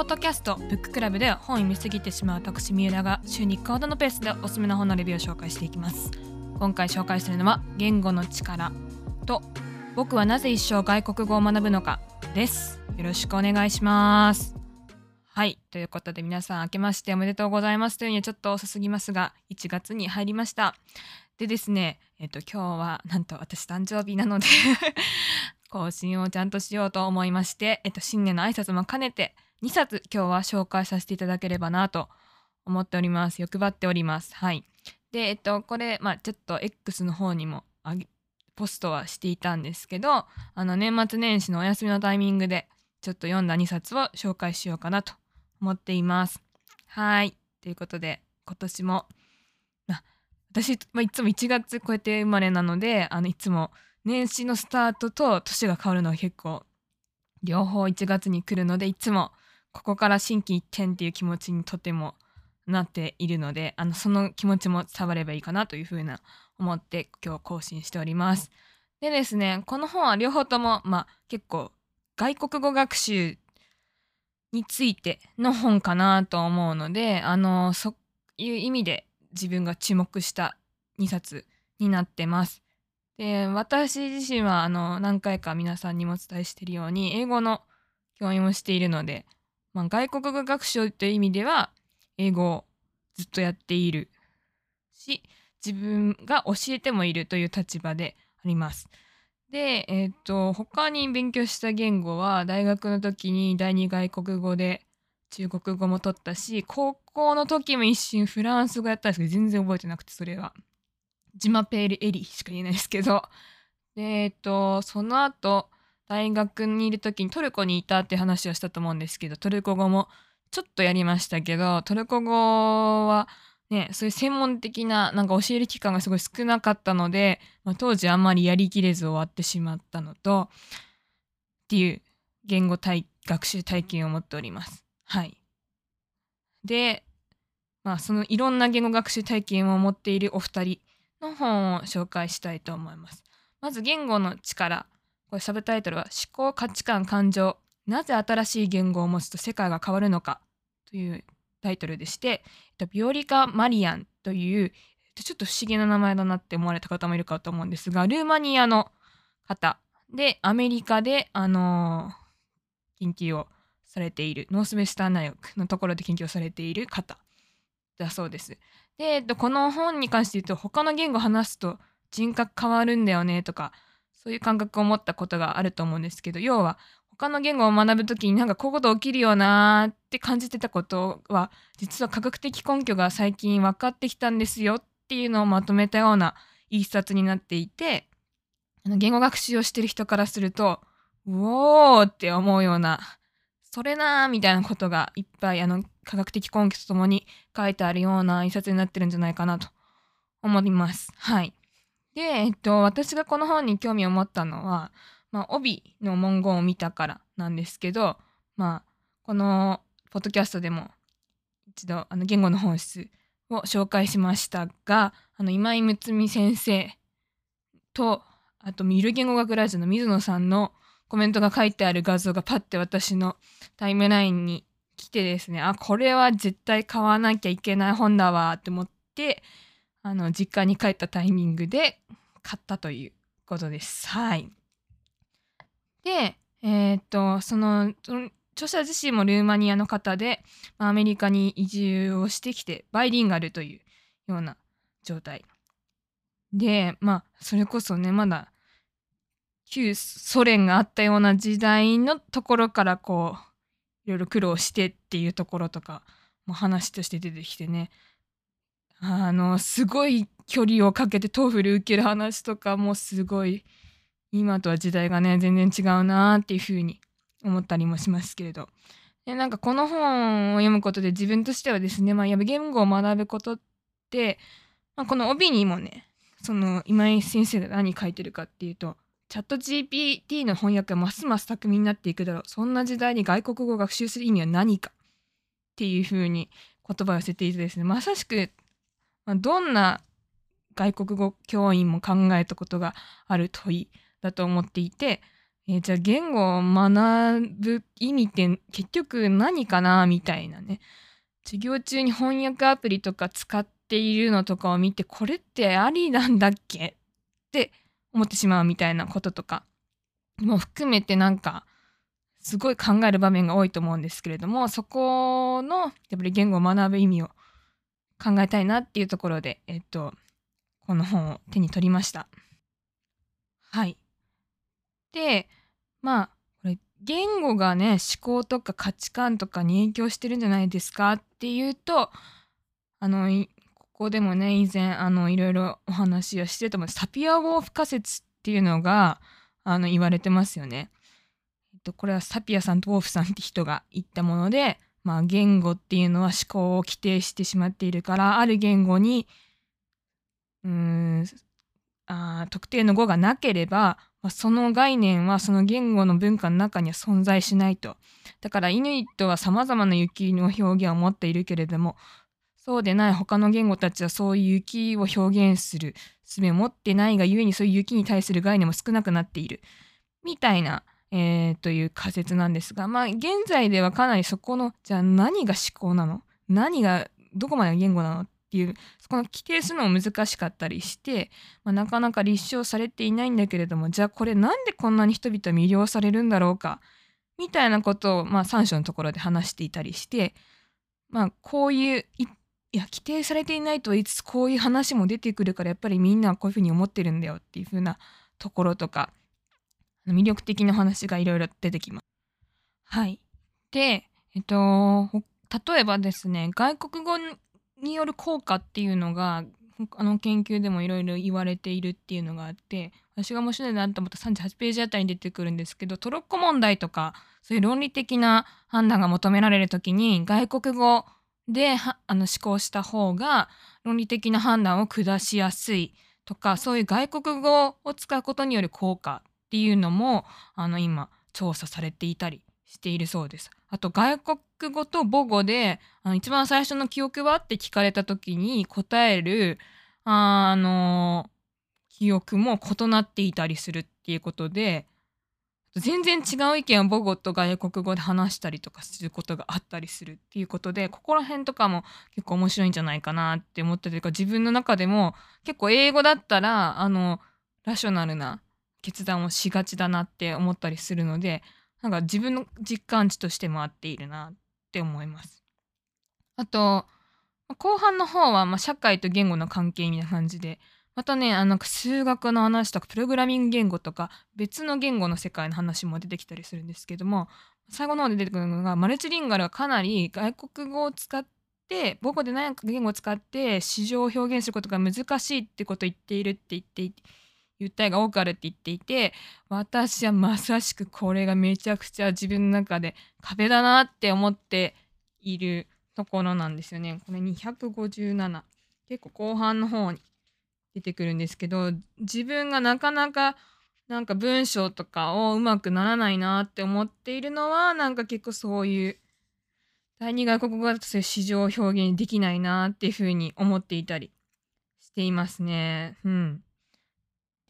ポッドキャストブッククラブでは本を見すぎてしまう私三浦が週に1回ほどのペースでおすすめの本のレビューを紹介していきます。今回紹介するのは言語の力と僕はなぜ一生外国語を学ぶのかです。よろしくお願いします。はい。ということで皆さん明けましておめでとうございますというにはちょっと遅すぎますが1月に入りました。でですねえっと今日はなんと私誕生日なので 更新をちゃんとしようと思いまして、えっと、新年の挨拶も兼ねて2冊今日は紹介させていただければなと思っております。欲張っております。はい。で、えっと、これ、まあ、ちょっと X の方にもポストはしていたんですけど、あの、年末年始のお休みのタイミングで、ちょっと読んだ2冊を紹介しようかなと思っています。はい。ということで、今年も、あ、私、まあ、いつも1月超えて生まれなので、あの、いつも年始のスタートと年が変わるのは結構両方1月に来るのでいつもここから心機一転っていう気持ちにとてもなっているのであのその気持ちも伝わればいいかなというふうな思って今日更新しております。でですねこの本は両方ともまあ結構外国語学習についての本かなと思うのであのそういう意味で自分が注目した2冊になってます。で私自身はあの何回か皆さんにもお伝えしているように英語の教員をしているので、まあ、外国語学習という意味では英語をずっとやっているし自分が教えてもいるという立場であります。で、えっ、と他に勉強した言語は大学の時に第二外国語で中国語も取ったし高校の時も一瞬フランス語やったんですけど全然覚えてなくてそれは。ジマペールエリしか言えないですけどでえっとその後大学にいる時にトルコにいたって話をしたと思うんですけどトルコ語もちょっとやりましたけどトルコ語はねそういう専門的ななんか教える期間がすごい少なかったので、まあ、当時あんまりやりきれず終わってしまったのとっていう言語体学習体験を持っております。はい。で、まあそのいろんな言語学習体験を持っているお二人の本を紹介したいと思います。まず言語の力。これサブタイトルは思考価値観感情。なぜ新しい言語を持つと世界が変わるのか？というタイトルでして、えっとビオリカ・マリアンというちょっと不思議な名前だなって思われた方もいるかと思うんですがルーマニアの方。でアメリカで、あのー、研究をされているノースウェスター大学のところで研究をされている方。だそうです。で、えっと、この本に関して言うと他の言語を話すと人格変わるんだよねとかそういう感覚を持ったことがあると思うんですけど要は他の言語を学ぶ時になんかこういうこと起きるよなーって感じてたことは実は科学的根拠が最近分かってきたんですよっていうのをまとめたような一冊になっていてあの言語学習をしてる人からするとうおーって思うようなそれなーみたいなことがいっぱいあの科学的根拠とともに書いてあるような一冊になってるんじゃないかなと思います。はい。で、えっと、私がこの本に興味を持ったのは、まあ、帯の文言を見たからなんですけど、まあ、このポッドキャストでも一度あの言語の本質を紹介しましたが、あの今井睦美先生と、あと、ミル言語学ラジオの水野さんのコメントが書いてある画像がパッて私のタイムラインに来てですね、あ、これは絶対買わなきゃいけない本だわって思って、あの、実家に帰ったタイミングで買ったということです。はい。で、えー、っと、その、著者自身もルーマニアの方で、アメリカに移住をしてきて、バイリンガルというような状態。で、まあ、それこそね、まだ旧ソ連があったような時代のところからこういろいろ苦労してっていうところとかも話として出てきてねあのすごい距離をかけて TOEFL 受ける話とかもすごい今とは時代がね全然違うなっていうふうに思ったりもしますけれどでなんかこの本を読むことで自分としてはですね、まあ、や言語を学ぶことって、まあ、この帯にもねその今井先生が何書いてるかっていうとチャット GPT の翻訳がますます巧みになっていくだろう。そんな時代に外国語を学習する意味は何かっていうふうに言葉を寄せていてですね、まさしく、まあ、どんな外国語教員も考えたことがある問いだと思っていて、えー、じゃあ言語を学ぶ意味って結局何かなみたいなね。授業中に翻訳アプリとか使っているのとかを見てこれってありなんだっけって思ってしまうみたいなこととかも含めてなんかすごい考える場面が多いと思うんですけれどもそこのやっぱり言語を学ぶ意味を考えたいなっていうところでえっとこの本を手に取りました。はい。でまあこれ言語がね思考とか価値観とかに影響してるんじゃないですかっていうとあのここでもね以前あのいろいろお話をしてると思うサピア・ウォーフ仮説っていうのがあの言われてますよね。えっと、これはサピアさんとウォーフさんって人が言ったもので、まあ、言語っていうのは思考を規定してしまっているからある言語にうんあ特定の語がなければまあ、その概念はその言語の文化の中には存在しないと。だからイヌイットは様々な雪の表現を持っているけれども、そうでない他の言語たちはそういう雪を表現する術を持ってないがゆえにそういう雪に対する概念も少なくなっている。みたいな、えー、という仮説なんですが、まあ現在ではかなりそこの、じゃあ何が思考なの？何が、どこまでが言語なの？っていうそこの規定するのも難しかったりして、まあ、なかなか立証されていないんだけれどもじゃあこれなんでこんなに人々は魅了されるんだろうか？みたいなことを、まあ、3章のところで話していたりして、まあ、こういういや規定されていないと言いつつこういう話も出てくるからやっぱりみんなはこういうふうに思ってるんだよっていうふうなところとか魅力的な話がいろいろ出てきます。はい。で、えっと、例えばですね、外国語による効果っていうのがあの研究でもいろいろ言われているっていうのがあって私が面白いなと思った38ページあたりに出てくるんですけどトロッコ問題とかそういう論理的な判断が求められる時に外国語であの思考した方が論理的な判断を下しやすいとかそういう外国語を使うことによる効果っていうのもあの今調査されていたりしているそうです。あと外国語と母語であの一番最初の記憶は？って聞かれた時に答えるあの記憶も異なっていたりするっていうことで全然違う意見を母語と外国語で話したりとかすることがあったりするっていうことでここら辺とかも結構面白いんじゃないかなって思ったというか自分の中でも結構英語だったらあのラショナルな決断をしがちだなって思ったりするのでなんか自分の実感値としても合っているなって思います。あと後半の方はま社会と言語の関係みたいな感じでまたねあの数学の話とかプログラミング言語とか別の言語の世界の話も出てきたりするんですけども最後の方で出てくるのがマルチリンガルはかなり外国語を使って母語でない言語を使って市場を表現することが難しいってことを言っているって言っていて訴えが多くあるって言っていて私はまさしくこれがめちゃくちゃ自分の中で壁だなって思っているところなんですよね。これ257結構後半の方に出てくるんですけど自分がなかなかなんか文章とかをうまくならないなって思っているのはなんか結構そういう第二外国語だとそういう市場表現できないなっていうふうに思っていたりしていますね。うん。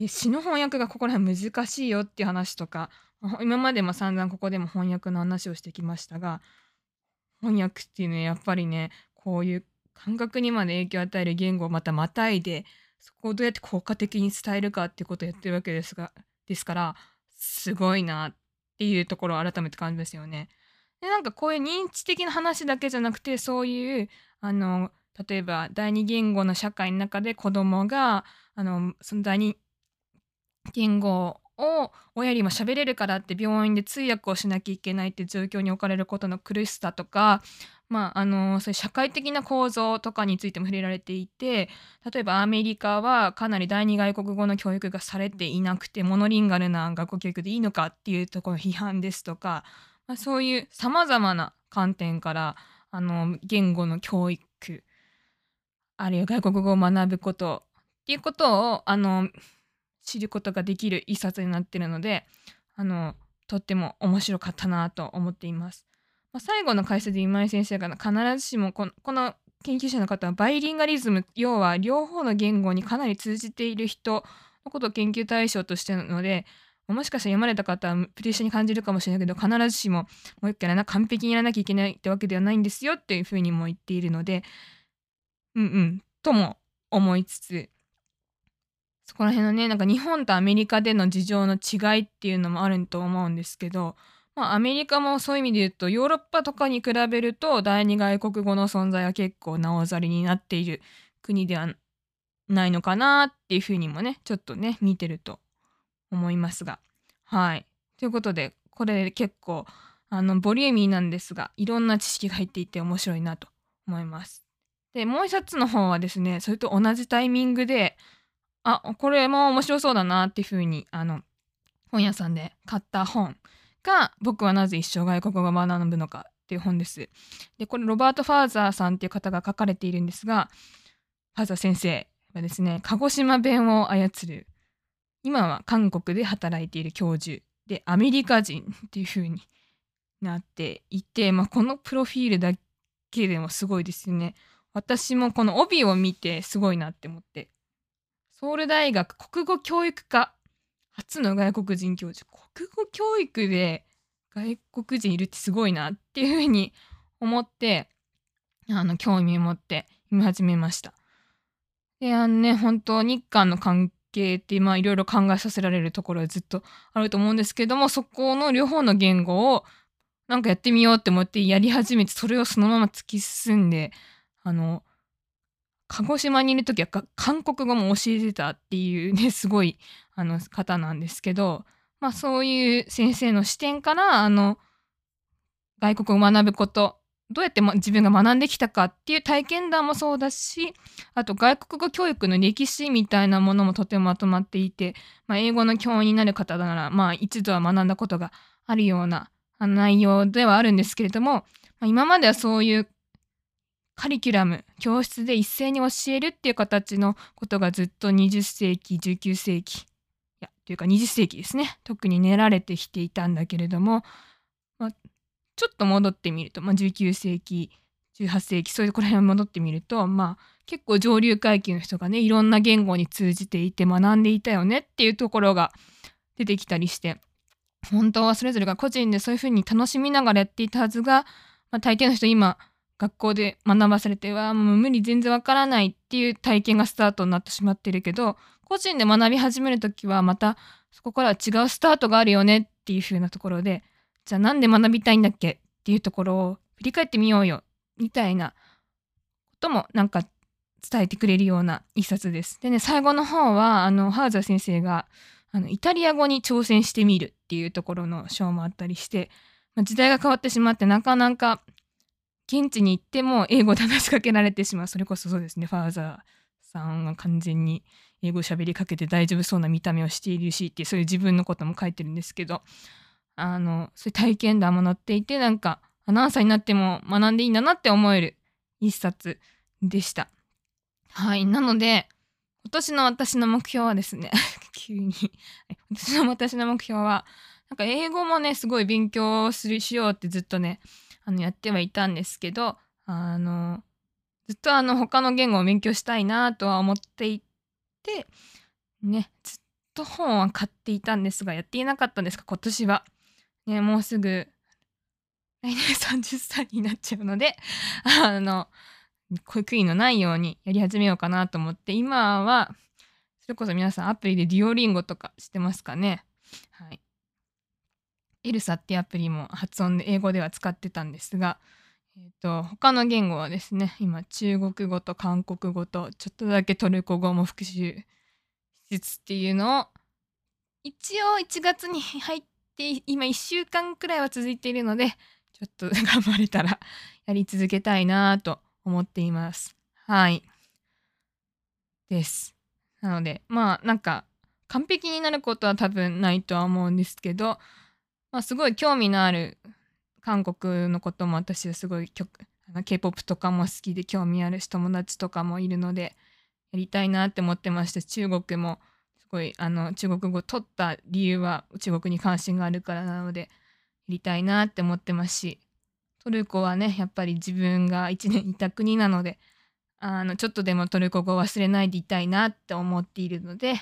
で詩の翻訳がここら辺難しいよっていう話とか今までも散々ここでも翻訳の話をしてきましたが翻訳っていうのはやっぱりねこういう感覚にまで影響を与える言語をまたまたいでそこをどうやって効果的に伝えるかっていうことをやってるわけですがですからすごいなっていうところを改めて感じますよね。でなんかこういう認知的な話だけじゃなくてそういうあの例えば第二言語の社会の中で子供があのその第二言語を親よりも喋れるからって病院で通訳をしなきゃいけないって状況に置かれることの苦しさとか、まあ、あのそういう社会的な構造とかについても触れられていて例えばアメリカはかなり第二外国語の教育がされていなくてモノリンガルな学校教育でいいのかっていうところの批判ですとか、まあ、そういうさまざまな観点からあの言語の教育あるいは外国語を学ぶことっていうことをあの知ることができる一冊になってるのであのとっても面白かったなと思っています。まあ、最後の解説で今井先生が必ずしもこのこの研究者の方はバイリンガリズム要は両方の言語にかなり通じている人のことを研究対象としてるのでもしかしたら読まれた方はプレッシャーに感じるかもしれないけど必ずしももう一回な完璧にやらなきゃいけないってわけではないんですよっていうふうにも言っているのでうんうんとも思いつつそこら辺のねなんか日本とアメリカでの事情の違いっていうのもあると思うんですけど、まあ、アメリカもそういう意味で言うとヨーロッパとかに比べると第二外国語の存在は結構なおざりになっている国ではないのかなっていうふうにもねちょっとね見てると思いますがはいということでこれ結構あのボリューミーなんですがいろんな知識が入っていて面白いなと思います。でもう一冊の本はですねそれと同じタイミングであこれも面白そうだなっていうふうにあの本屋さんで買った本が「僕はなぜ一生外国語を学ぶのか」っていう本です。でこれロバート・ファーザーさんっていう方が書かれているんですがファーザー先生はですね鹿児島弁を操る今は韓国で働いている教授でアメリカ人っていう風になっていて、まあ、このプロフィールだけでもすごいですよね。私もこの帯を見てすごいなって思ってソウル大学国語教育科初の外国人教授国語教育で外国人いるってすごいなっていう風に思ってあの興味を持って読み始めました。であのね本当日韓の関係っていろいろ考えさせられるところはずっとあると思うんですけどもそこの両方の言語をなんかやってみようって思ってやり始めてそれをそのまま突き進んであの鹿児島にいる時は韓国語も教えてたっていうね すごいあの方なんですけど、まあ、そういう先生の視点からあの外国を学ぶことどうやって、ま、自分が学んできたかっていう体験談もそうだしあと外国語教育の歴史みたいなものもとてもまとまっていて、まあ、英語の教員になる方なら、まあ、一度は学んだことがあるような内容ではあるんですけれども、まあ、今まではそういうカリキュラム教室で一斉に教えるっていう形のことがずっと20世紀19世紀いやというか20世紀ですね。特に練られてきていたんだけれども、まあ、ちょっと戻ってみると、まあ、19世紀18世紀そういうこら辺戻ってみると、まあ、結構上流階級の人がねいろんな言語に通じていて学んでいたよねっていうところが出てきたりして本当はそれぞれが個人でそういうふうに楽しみながらやっていたはずが、まあ、大抵の人今学校で学ばされてはもう無理全然わからないっていう体験がスタートになってしまってるけど個人で学び始める時はまたそこからは違うスタートがあるよねっていう風なところでじゃあなんで学びたいんだっけっていうところを振り返ってみようよみたいなこともなんか伝えてくれるような一冊です。でね最後の方はあのハーザー先生があのイタリア語に挑戦してみるっていうところの章もあったりして、まあ、時代が変わってしまってなかなか現地に行っても英語で話しかけられてしまう。それこそそうですね。ファーザーさんは完全に英語喋りかけて大丈夫そうな見た目をしているしってそういう自分のことも書いてるんですけど。あのそういう体験談も載っていてなんかアナウンサーになっても学んでいいんだなって思える一冊でした。はい。なので今年の私の目標はですね 急に。私の私の目標はなんか英語もねすごい勉強するしようってずっとねあのやってはいたんですけどあのずっとあの他の言語を勉強したいなとは思っていてねずっと本は買っていたんですがやっていなかったんですが今年はね、もうすぐ来年30歳になっちゃうので、あの、悔いのないようにやり始めようかなと思って、今は、それこそ皆さんアプリでデュオリンゴとかしてますかね。はい。エルサってアプリも発音で英語では使ってたんですが、えーと、他の言語はですね今中国語と韓国語とちょっとだけトルコ語も復習しつつっていうのを一応1月に入っで 今1週間くらいは続いているのでちょっと頑張れたらやり続けたいなと思っています。はい。です。なのでまあなんか完璧になることは多分ないとは思うんですけど、まあ、すごい興味のある韓国のことも私はすごい曲 K-POP とかも好きで興味あるし友達とかもいるのでやりたいなって思ってました中国もすごいあの中国語を取った理由は中国に関心があるからなのでやりたいなって思ってますしトルコはねやっぱり自分が1年いた国なのであのちょっとでもトルコ語忘れないでいたいなって思っているので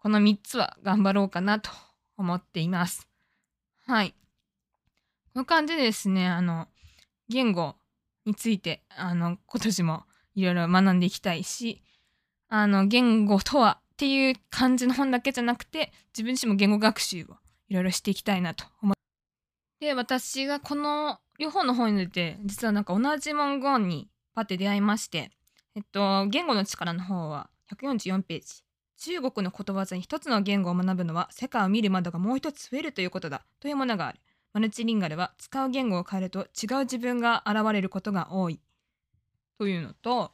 この3つは頑張ろうかなと思っています。はい。この感じでですね、あの、言語について、あの、今年もいろいろ学んでいきたいし、あの、言語とはっていう感じの本だけじゃなくて、自分自身も言語学習をいろいろしていきたいなと思って。で、私がこの両方の本に出て、実はなんか同じ文言にパッて出会いまして、えっと、言語の力の方は144ページ。中国のことわざに一つの言語を学ぶのは世界を見る窓がもう一つ増えるということだというものがある。マルチリンガルは使う言語を変えると違う自分が現れることが多い。というのと、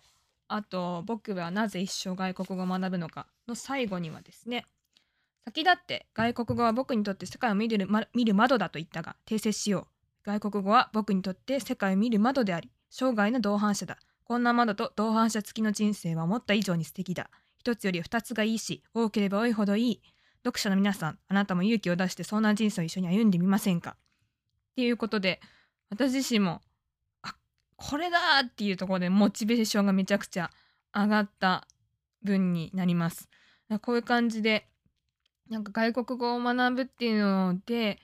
あと、僕はなぜ一生外国語を学ぶのかの最後にはですね、先立って外国語は僕にとって世界を見る,、ま、見る窓だと言ったが訂正しよう。外国語は僕にとって世界を見る窓であり、生涯の同伴者だ。こんな窓と同伴者付きの人生は思った以上に素敵だ。一つより二つがいいし、多ければ多いほどいい。読者の皆さん、あなたも勇気を出してそんな人生を一緒に歩んでみませんか？っていうことで、私自身も、あ、これだっていうところでモチベーションがめちゃくちゃ上がった文になります。こういう感じで、なんか外国語を学ぶっていうので、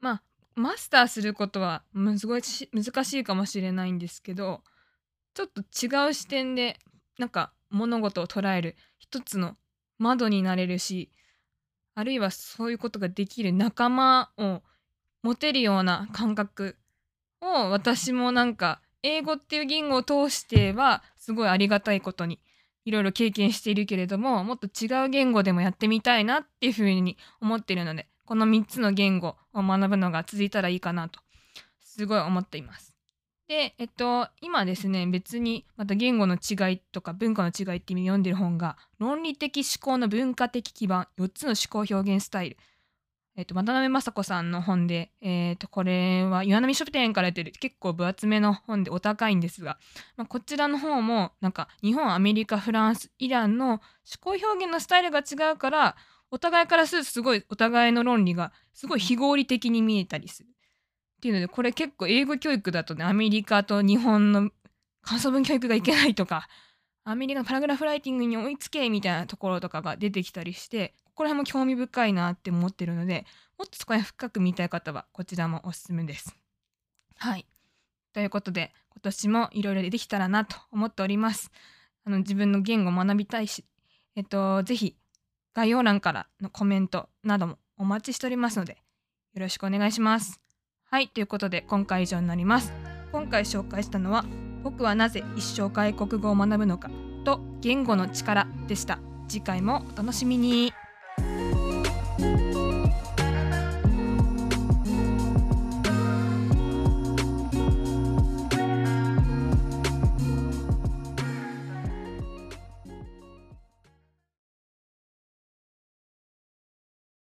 まあ、マスターすることはすごい難しいかもしれないんですけど、ちょっと違う視点で、なんか物事を捉える一つの窓になれるしあるいはそういうことができる仲間を持てるような感覚を私もなんか英語っていう言語を通してはすごいありがたいことにいろいろ経験しているけれどももっと違う言語でもやってみたいなっていうふうに思っているのでこの3つの言語を学ぶのが続いたらいいかなとすごい思っています。で、えっと、今ですね、別にまた言語の違いとか文化の違いって意味で読んでる本が、論理的思考の文化的基盤、4つの思考表現スタイル。えっと、渡辺雅子さんの本で、えっと、これは岩波書店から出てる結構分厚めの本でお高いんですが、まあ、こちらの方も、なんか日本、アメリカ、フランス、イランの思考表現のスタイルが違うから、お互いからするとすごいお互いの論理がすごい非合理的に見えたりする。っていうのでこれ結構英語教育だとねアメリカと日本の感想文教育がいけないとかアメリカのパラグラフライティングに追いつけみたいなところとかが出てきたりしてここら辺も興味深いなって思ってるのでもっとそこら辺深く見たい方はこちらもおすすめです。はいということで今年もいろいろできたらなと思っております。あの自分の言語を学びたいし、えっと、ぜひ概要欄からのコメントなどもお待ちしておりますのでよろしくお願いします。はいということで今回以上になります。今回紹介したのは僕はなぜ一生外国語を学ぶのかと言語の力でした。次回もお楽しみに。